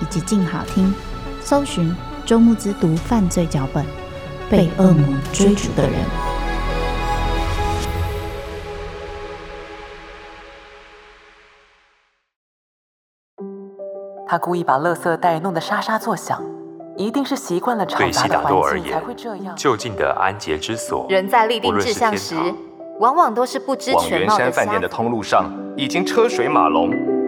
以及静好听，搜寻。周慕之读犯罪脚本，被恶魔追逐的人。他故意把垃圾袋弄得沙沙作响，一定是习惯了嘈杂的环境才会这样。就近的安洁之所，人在立定志向时，往往都是不知全貌的。往圆山饭店的通路上，已经车水马龙，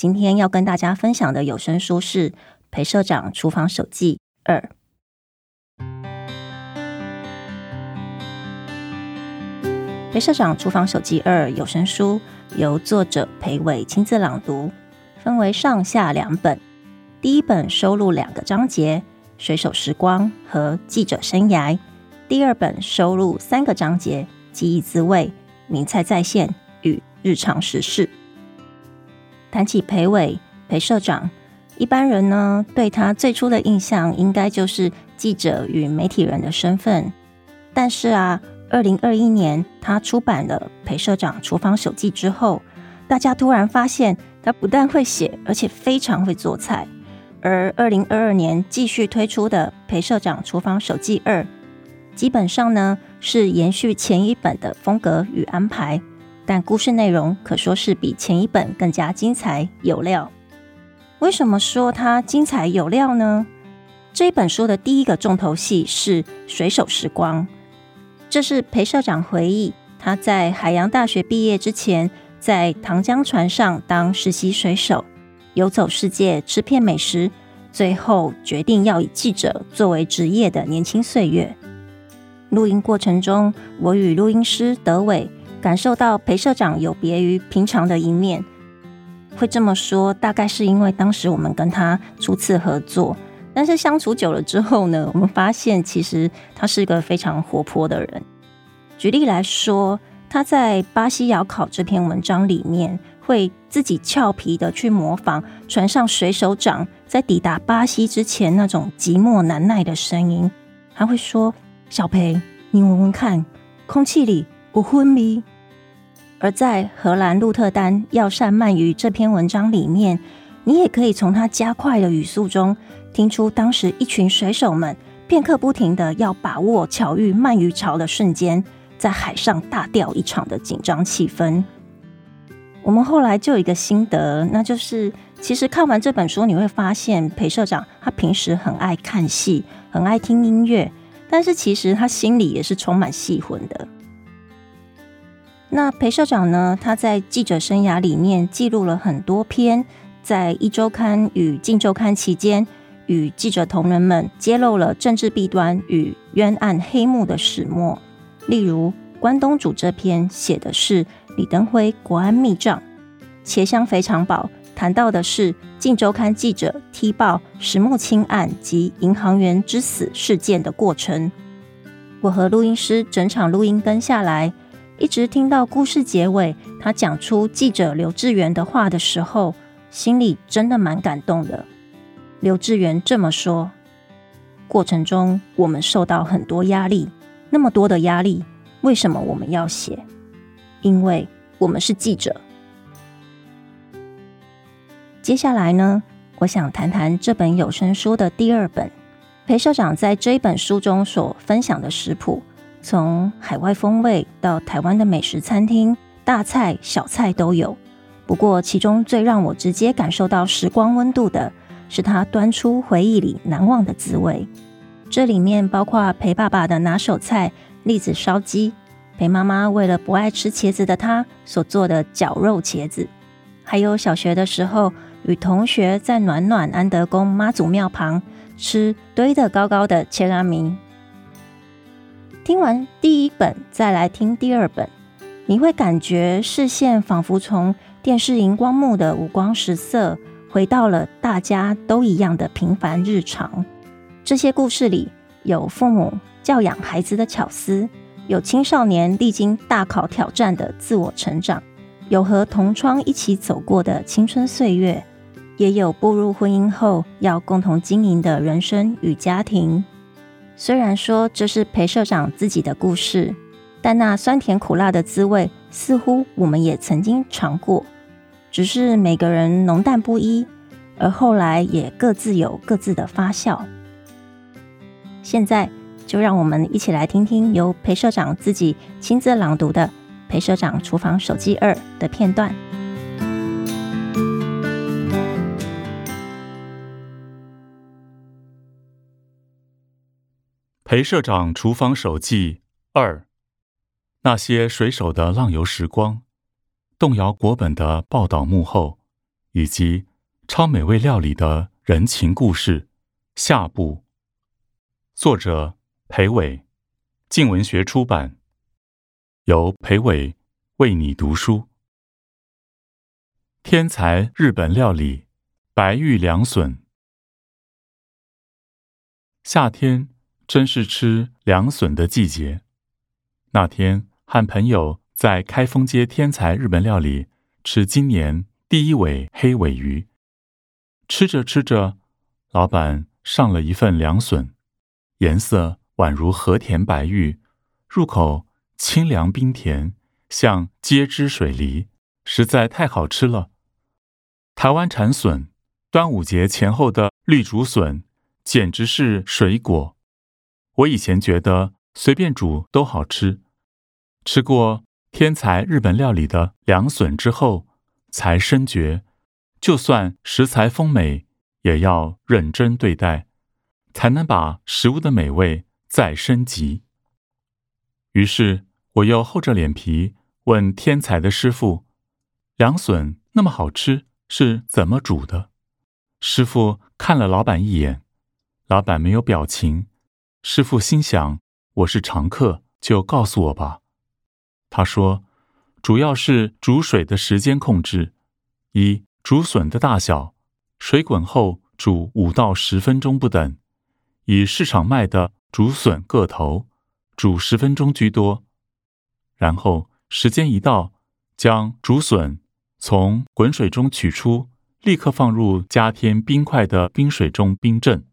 今天要跟大家分享的有声书是《裴社长厨房手记二》。裴社长厨房手记二有声书由作者裴伟亲自朗读，分为上下两本。第一本收录两个章节：水手时光和记者生涯；第二本收录三个章节：记忆滋味、名菜再现与日常时事。谈起裴伟裴社长，一般人呢对他最初的印象应该就是记者与媒体人的身份，但是啊。二零二一年，他出版了《裴社长厨房手记》之后，大家突然发现他不但会写，而且非常会做菜。而二零二二年继续推出的《裴社长厨房手记二》，基本上呢是延续前一本的风格与安排，但故事内容可说是比前一本更加精彩有料。为什么说它精彩有料呢？这本书的第一个重头戏是水手时光。这是裴社长回忆他在海洋大学毕业之前，在长江船上当实习水手，游走世界，吃遍美食，最后决定要以记者作为职业的年轻岁月。录音过程中，我与录音师德伟感受到裴社长有别于平常的一面。会这么说，大概是因为当时我们跟他初次合作。但是相处久了之后呢，我们发现其实他是一个非常活泼的人。举例来说，他在《巴西窑烤》这篇文章里面，会自己俏皮的去模仿船上水手长在抵达巴西之前那种寂寞难耐的声音。他会说：“小裴，你闻闻看，空气里有昏迷。”而在荷兰鹿特丹药膳鳗鱼这篇文章里面，你也可以从他加快的语速中。听出当时一群水手们片刻不停的要把握巧遇鳗鱼潮的瞬间，在海上大钓一场的紧张气氛。我们后来就有一个心得，那就是其实看完这本书，你会发现裴社长他平时很爱看戏，很爱听音乐，但是其实他心里也是充满戏魂的。那裴社长呢，他在记者生涯里面记录了很多篇在一周刊与镜周刊期间。与记者同仁们揭露了政治弊端与冤案黑幕的始末。例如，关东煮这篇写的是李登辉国安密账，茄香肥肠堡谈到的是《镜周刊》记者踢爆石木清案及银行员之死事件的过程。我和录音师整场录音跟下来，一直听到故事结尾，他讲出记者刘志源的话的时候，心里真的蛮感动的。刘志源这么说：“过程中，我们受到很多压力，那么多的压力，为什么我们要写？因为我们是记者。接下来呢，我想谈谈这本有声书的第二本。裴社长在这一本书中所分享的食谱，从海外风味到台湾的美食餐厅，大菜小菜都有。不过，其中最让我直接感受到时光温度的，是他端出回忆里难忘的滋味。这里面包括陪爸爸的拿手菜栗子烧鸡，陪妈妈为了不爱吃茄子的他所做的绞肉茄子，还有小学的时候与同学在暖暖安德宫妈祖庙旁。吃堆得高高的切拉米。听完第一本，再来听第二本，你会感觉视线仿佛从电视荧光幕的五光十色，回到了大家都一样的平凡日常。这些故事里有父母教养孩子的巧思，有青少年历经大考挑战的自我成长，有和同窗一起走过的青春岁月。也有步入婚姻后要共同经营的人生与家庭。虽然说这是裴社长自己的故事，但那酸甜苦辣的滋味，似乎我们也曾经尝过，只是每个人浓淡不一，而后来也各自有各自的发酵。现在就让我们一起来听听由裴社长自己亲自朗读的《裴社长厨房手记二》的片段。裴社长厨房手记二：那些水手的浪游时光，动摇国本的报道幕后，以及超美味料理的人情故事下部。作者裴伟，静文学出版。由裴伟为你读书。天才日本料理白玉凉笋。夏天。真是吃凉笋的季节。那天和朋友在开封街天才日本料理吃今年第一尾黑尾鱼，吃着吃着，老板上了一份凉笋，颜色宛如和田白玉，入口清凉冰甜，像接汁水梨，实在太好吃了。台湾产笋，端午节前后的绿竹笋，简直是水果。我以前觉得随便煮都好吃，吃过天才日本料理的凉笋之后，才深觉，就算食材丰美，也要认真对待，才能把食物的美味再升级。于是我又厚着脸皮问天才的师傅：“凉笋那么好吃，是怎么煮的？”师傅看了老板一眼，老板没有表情。师傅心想：“我是常客，就告诉我吧。”他说：“主要是煮水的时间控制，一竹笋的大小，水滚后煮五到十分钟不等。以市场卖的竹笋个头，煮十分钟居多。然后时间一到，将竹笋从滚水中取出，立刻放入加添冰块的冰水中冰镇。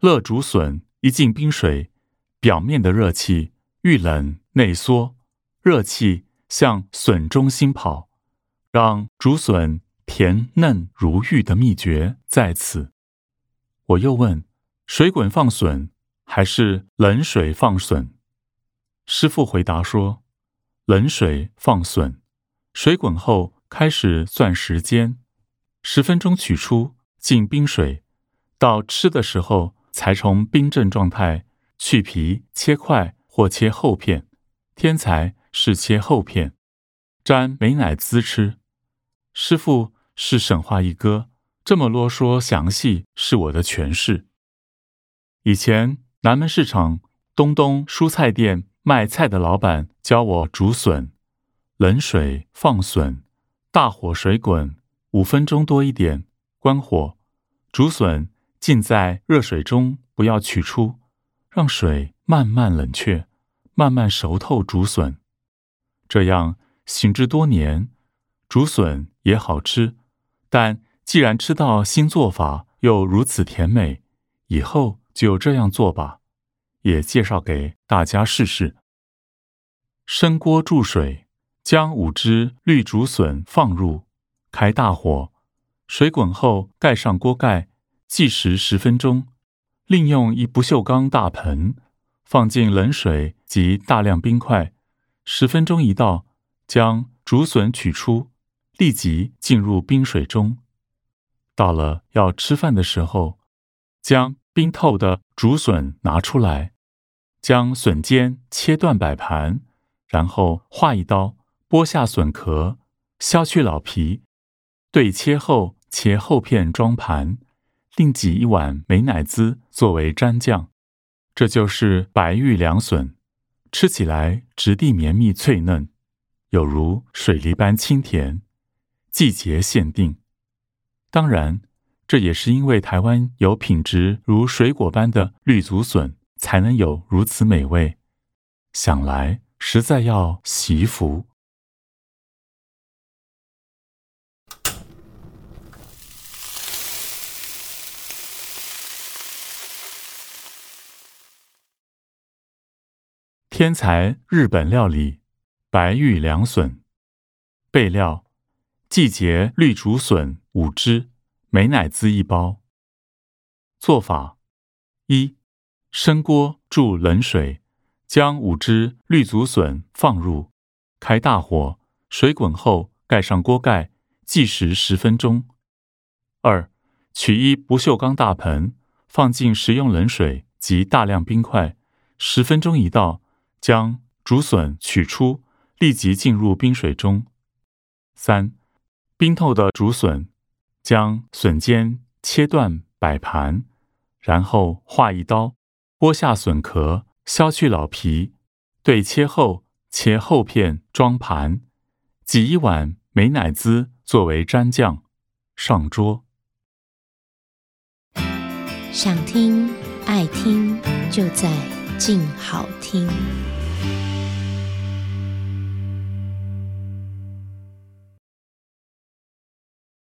乐竹笋。”一进冰水，表面的热气遇冷内缩，热气向笋中心跑，让竹笋甜嫩如玉的秘诀在此。我又问：水滚放笋还是冷水放笋？师傅回答说：冷水放笋，水滚后开始算时间，十分钟取出进冰水，到吃的时候。才从冰镇状态去皮切块或切厚片，天才是切厚片，沾美乃滋吃。师傅是省话一哥，这么啰嗦详细是我的诠释。以前南门市场东东蔬菜店卖菜的老板教我煮笋，冷水放笋，大火水滚五分钟多一点，关火竹笋。浸在热水中，不要取出，让水慢慢冷却，慢慢熟透竹笋。这样行之多年，竹笋也好吃。但既然吃到新做法又如此甜美，以后就这样做吧，也介绍给大家试试。深锅注水，将五只绿竹笋放入，开大火，水滚后盖上锅盖，计时十分钟。另用一不锈钢大盆，放进冷水及大量冰块，十分钟一到，将竹笋取出，立即浸入冰水中。到了要吃饭的时候，将冰透的竹笋拿出来，将笋尖切断摆盘。然后划一刀，剥下笋壳，削去老皮，对切后切厚片装盘，另挤一碗美乃滋作为蘸酱。这就是白玉凉笋，吃起来质地绵密脆嫩，有如水梨般清甜，季节限定。当然，这也是因为台湾有品质如水果般的绿竹笋，才能有如此美味。想来。实在要惜福。天才日本料理白玉凉笋，备料：季节绿竹笋五只，美乃滋一包。做法：一、生锅注冷水。将五只绿竹笋放入，开大火，水滚后盖上锅盖，计时十分钟。二，取一不锈钢大盆，放进食用冷水及大量冰块，十分钟一到，将竹笋取出，立即浸入冰水中。三，冰透的竹笋，将笋尖切断摆盘，然后划一刀，剥下笋壳。削去老皮，对切后切厚片装盘，挤一碗美乃滋作为蘸酱，上桌。想听爱听，就在静好听。